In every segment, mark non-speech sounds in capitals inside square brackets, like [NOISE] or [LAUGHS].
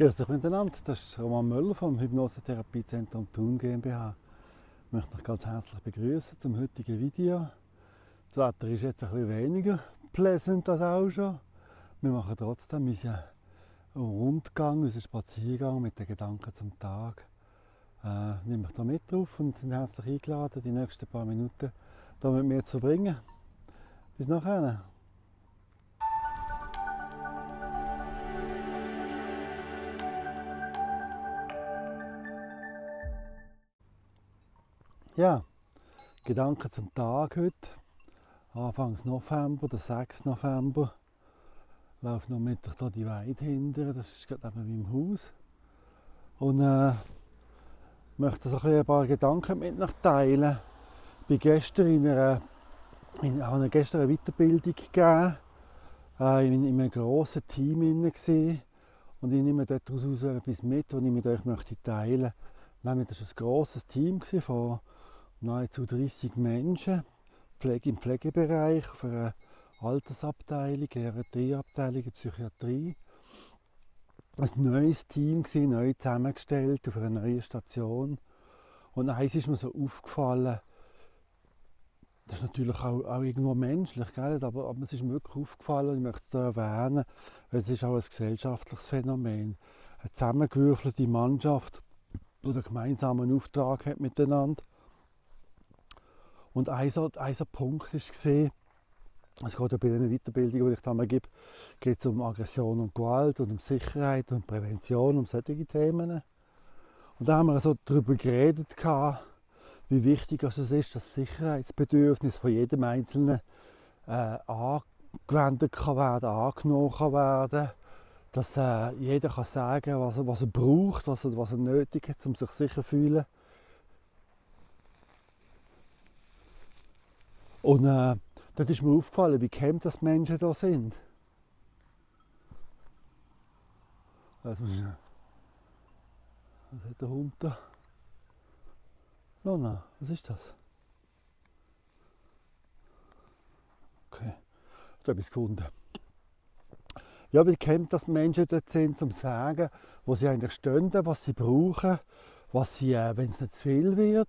Grüß euch miteinander, das ist Roman Müller vom Hypnosetherapiezentrum Thun GmbH. Ich möchte euch ganz herzlich begrüßen zum heutigen Video. Das Wetter ist jetzt bisschen weniger pleasant als auch schon. Wir machen trotzdem unseren Rundgang, unseren Spaziergang mit den Gedanken zum Tag. Äh, nehme ich da mit drauf und sind herzlich eingeladen, die nächsten paar Minuten hier mit mir zu verbringen. Bis nachher. Ja, Gedanken zum Tag heute. Anfangs November, der 6. November. Ich laufe noch mit hier die Weide hinter, das ist gerade neben meinem Haus. Und äh, möchte so ein, paar Gedanken mit euch teilen. Ich bin gestern in einer, in, habe gestern eine Weiterbildung gegeben, äh, in, in einem grossen Team. Und ich nehme daraus etwas mit, was ich mit euch möchte teilen möchte. Nämlich, das war ein grosses Team von nahezu 30 Menschen Pflege im Pflegebereich, auf einer Altersabteilung, Geriatrieabteilung, Psychiatrie. Ein neues Team, gewesen, neu zusammengestellt auf einer neuen Station. Und eins ist mir so aufgefallen, das ist natürlich auch, auch irgendwo menschlich, gell? Aber, aber es ist mir wirklich aufgefallen, ich möchte es hier erwähnen, weil es ist auch ein gesellschaftliches Phänomen. Eine zusammengewürfelte Mannschaft, die einen gemeinsamen Auftrag hat miteinander und ein, Punkt war, es geht ja bei den Weiterbildungen, die ich da mal gebe, geht es um Aggression und Gewalt und um Sicherheit und Prävention, um solche Themen. Und da haben wir so darüber geredet, wie wichtig es ist, dass das Sicherheitsbedürfnis von jedem Einzelnen äh, angewendet kann werden, angenommen kann werden, dass äh, jeder kann sagen, was was er braucht, was er, was er nötig hat, um sich sicher zu fühlen. Und äh, dort ist mir aufgefallen, wie kämpft das Menschen da sind. Also, was hat der Hund da? Lona, was ist das? Okay, ich habe etwas gefunden. Ja, wie kämpft das Menschen dort sind, zum zu sagen, wo sie eigentlich stehen, was sie brauchen, was sie, äh, wenn es nicht zu viel wird.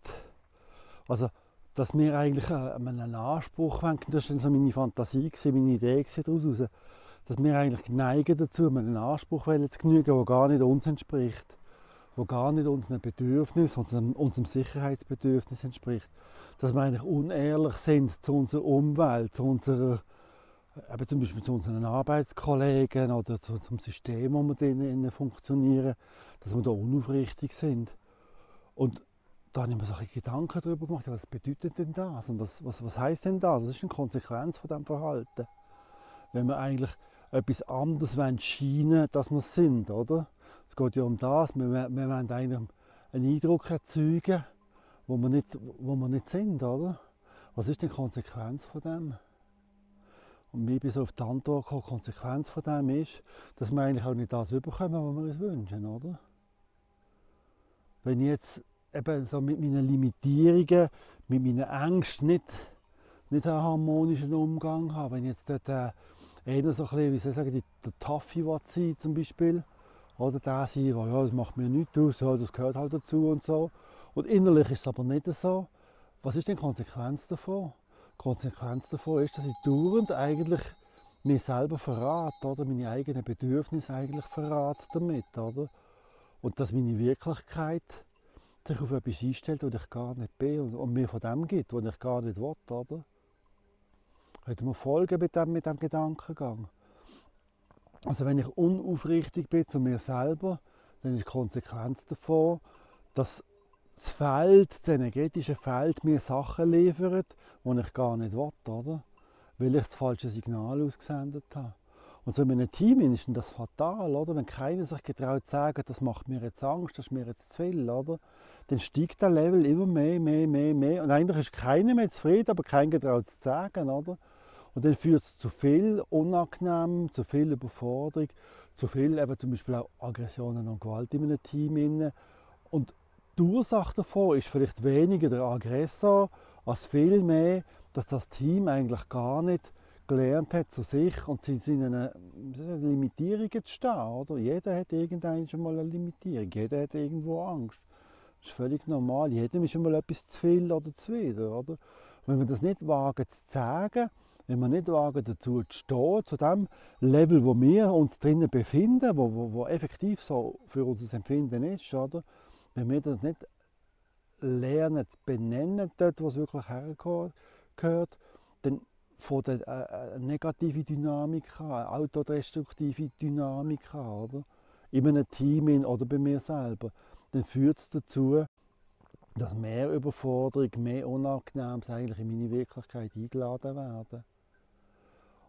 Also, dass wir eigentlich äh, einen Anspruch haben, das war so meine Fantasie, meine Idee daraus, dass wir eigentlich neigen dazu, einen Anspruch zu genügen, der gar nicht uns entspricht, der gar nicht unseren Bedürfnis, unserem, unserem Sicherheitsbedürfnis entspricht. Dass wir eigentlich unehrlich sind zu unserer Umwelt, zu unserer, eben zum Beispiel zu unseren Arbeitskollegen oder zu, zum System, wo wir drinnen funktionieren, dass wir da unaufrichtig sind. Und da habe ich mir so Gedanken darüber gemacht, was bedeutet denn das und was, was, was heißt denn das? Was ist eine Konsequenz von diesem Verhalten? Wenn wir eigentlich etwas anderes wollen, scheinen, dass wir es sind, oder? Es geht ja um das, wir, wir wollen eigentlich einen Eindruck erzeugen, wo wir nicht, wo wir nicht sind, oder? Was ist die Konsequenz von dem? Und mir bin so auf die Antwort gekommen, die Konsequenz von dem ist, dass wir eigentlich auch nicht das bekommen, was wir uns wünschen, oder? Wenn ich jetzt eben so mit meinen Limitierungen, mit meinen Ängsten nicht, nicht einen harmonischen Umgang habe. Wenn jetzt dort äh, einer so ein bisschen, wie soll ich sagen, der Taffi sein zum Beispiel, oder der sein, der, ja, das macht mir nichts aus, ja, das gehört halt dazu und so. Und innerlich ist es aber nicht so. Was ist denn die Konsequenz davon? Die Konsequenz davon ist, dass ich dauernd eigentlich mir selber verrate, oder meine eigenen Bedürfnisse eigentlich verrate damit, oder? Und dass meine Wirklichkeit sich auf etwas einstellt, was ich gar nicht bin und, mir von dem gibt, was ich gar nicht will, oder? Könnt ihr folgen mit dem, mit dem Gedankengang? Also wenn ich unaufrichtig bin zu mir selber, dann ist die Konsequenz davon, dass das Feld, das energetische Feld mir Sachen liefert, die ich gar nicht will, oder? Weil ich das falsche Signal ausgesendet habe. Und so in einem Team ist das fatal, oder? Wenn keiner sich getraut zu sagen, das macht mir jetzt Angst, das ist mir jetzt zu viel, oder? Dann steigt der Level immer mehr, mehr, mehr, mehr. Und eigentlich ist keiner mehr zufrieden, aber keiner getraut zu sagen, oder? Und dann führt es zu viel Unangenehm, zu viel Überforderung, zu viel eben zum Beispiel auch Aggressionen und Gewalt in einem Team. Und die Ursache davon ist vielleicht weniger der Aggressor, als vielmehr, dass das Team eigentlich gar nicht gelernt hat zu sich und in seinen Limitierungen zu stehen. Oder? Jeder hat irgendwann schon mal eine Limitierung, jeder hat irgendwo Angst. Das ist völlig normal. Jedem ist schon mal etwas zu viel oder zu wieder. Oder? Wenn wir das nicht wagen zu sagen, wenn wir nicht wagen dazu zu stehen, zu dem Level, wo wir uns drinnen befinden, wo, wo, wo effektiv so für unser Empfinden ist, oder? wenn wir das nicht lernen zu benennen, dort, wo es wirklich hergehört, dann von der äh, äh negative Dynamik eine autodestruktive Dynamik an, oder? in einem Team oder bei mir selber, dann führt es dazu, dass mehr Überforderung, mehr Unangenehmes eigentlich in meine Wirklichkeit eingeladen werden.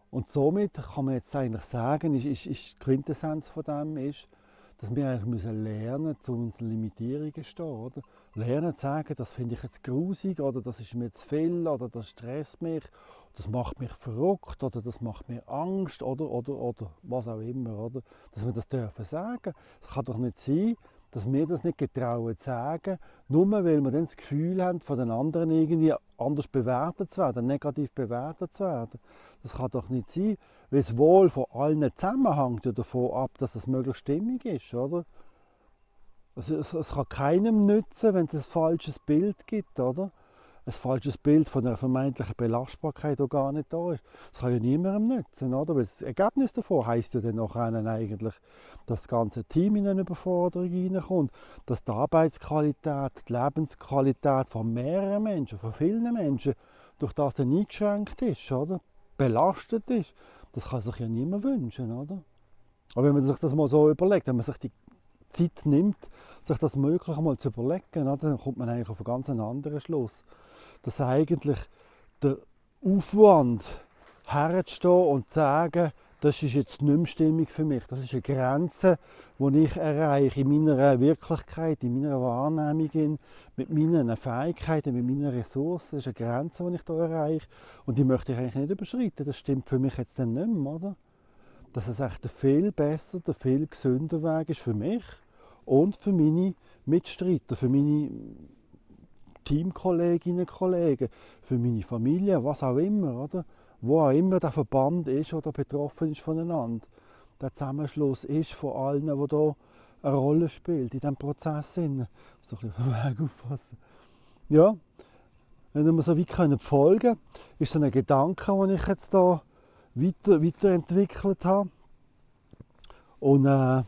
Und somit kann man jetzt eigentlich sagen, ist, ist, ist die Quintessenz von dem ist, dass wir eigentlich müssen lernen zu unseren Limitierungen stehen. Oder? Lernen zu sagen, das finde ich jetzt grusig oder das ist mir zu viel oder das stresst mich, das macht mich verrückt oder das macht mir Angst oder, oder, oder was auch immer. Oder? Dass wir das dürfen sagen. Es kann doch nicht sein, dass wir das nicht getrauen zu sagen, nur weil wir dann das Gefühl haben, von den anderen irgendwie anders bewertet zu werden, negativ bewertet zu werden. Das kann doch nicht sein, weil es wohl von allen zusammenhängt davon ab, dass es möglichst stimmig ist, oder? Also es, es kann keinem nützen, wenn es ein falsches Bild gibt, oder? Ein falsches Bild von einer vermeintlichen Belastbarkeit, die gar nicht da ist. Das kann ja niemandem nützen, oder? Weil das Ergebnis davon heisst ja dann noch eigentlich, dass das ganze Team in eine Überforderung hineinkommt, dass die Arbeitsqualität, die Lebensqualität von mehreren Menschen, von vielen Menschen, durch das dann eingeschränkt ist, oder? Belastet ist. Das kann sich ja niemand wünschen, oder? Aber wenn man sich das mal so überlegt, wenn man sich die Zeit nimmt, sich das möglich mal zu überlegen, dann kommt man eigentlich auf einen ganz anderen Schluss dass eigentlich der Aufwand herzustehen und zu sagen, das ist jetzt nicht mehr stimmig für mich. Das ist eine Grenze, die ich erreiche in meiner Wirklichkeit, in meiner Wahrnehmung, mit meinen Fähigkeiten, mit meinen Ressourcen. Das ist eine Grenze, die ich hier erreiche und die möchte ich eigentlich nicht überschreiten. Das stimmt für mich jetzt dann nicht mehr, oder? Dass es echt der viel besser, der viel gesünder Weg ist für mich und für meine Mitstreiter, für meine Teamkolleginnen und Kollegen, für meine Familie, was auch immer, oder? Wo auch immer der Verband ist oder betroffen ist voneinander. Der Zusammenschluss ist von allen, die hier eine Rolle spielt in diesem Prozess. Ich muss doch ein bisschen [LAUGHS] Weg aufpassen. Ja, wenn wir so weit können folgen können, ist so ein Gedanke, den ich jetzt hier weiter, weiterentwickelt habe. Und äh,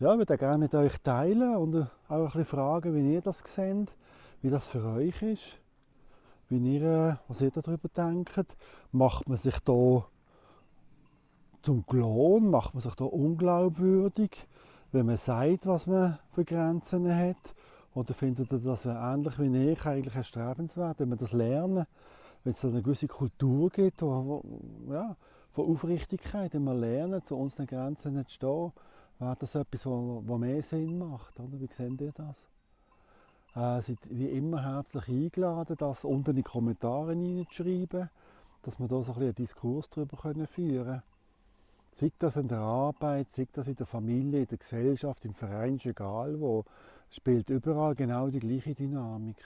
ja, ich würde gerne mit euch teilen und auch ein bisschen fragen, wie ihr das seht wie das für euch ist, wie ihr, äh, was ihr darüber denkt. Macht man sich da zum Klon, macht man sich da unglaubwürdig, wenn man sagt, was man für Grenzen hat? Oder findet ihr das ähnlich wie ich eigentlich erstrebenswert, wenn man das lernen, wenn es eine gewisse Kultur gibt, wo, wo, ja, von Aufrichtigkeit, wenn wir lernen, zu unseren Grenzen nicht stehen, wäre das etwas, was mehr Sinn macht. Oder? Wie seht ihr das? Äh, seid wie immer herzlich eingeladen, das unten in die Kommentare hineinzuschreiben, dass wir da so ein einen Diskurs darüber führen können. Sei das in der Arbeit, sei das in der Familie, in der Gesellschaft, im Verein, ist egal wo, spielt überall genau die gleiche Dynamik.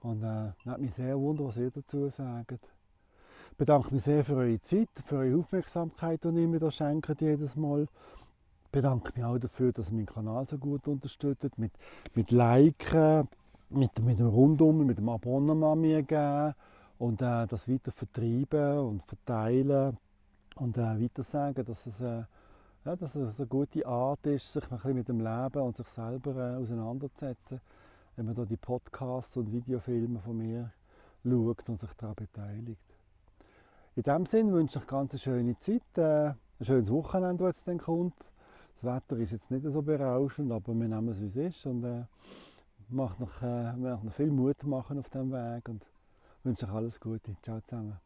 Und äh, nimmt mich sehr wunder, was ihr dazu sagt. Ich bedanke mich sehr für eure Zeit, für eure Aufmerksamkeit, die ihr mir da schenkt jedes Mal bedanke mich auch dafür, dass ihr meinen Kanal so gut unterstützt, mit, mit Liken, mit, mit dem Rundum, mit dem Abonnement mir geben und äh, das weiter vertreiben und verteilen und äh, weiter sagen, dass es, äh, ja, dass es eine gute Art ist, sich ein bisschen mit dem Leben und sich selber äh, auseinanderzusetzen, wenn man da die Podcasts und Videofilme von mir schaut und sich daran beteiligt. In diesem Sinne wünsche ich eine ganz schöne Zeit, äh, ein schönes Wochenende, das jetzt dann kommt. Das Wetter ist jetzt nicht so berauschend, aber wir nehmen es, wie es ist und äh, macht noch, äh, noch viel Mut machen auf diesem Weg und wünsche euch alles Gute. Ciao zusammen.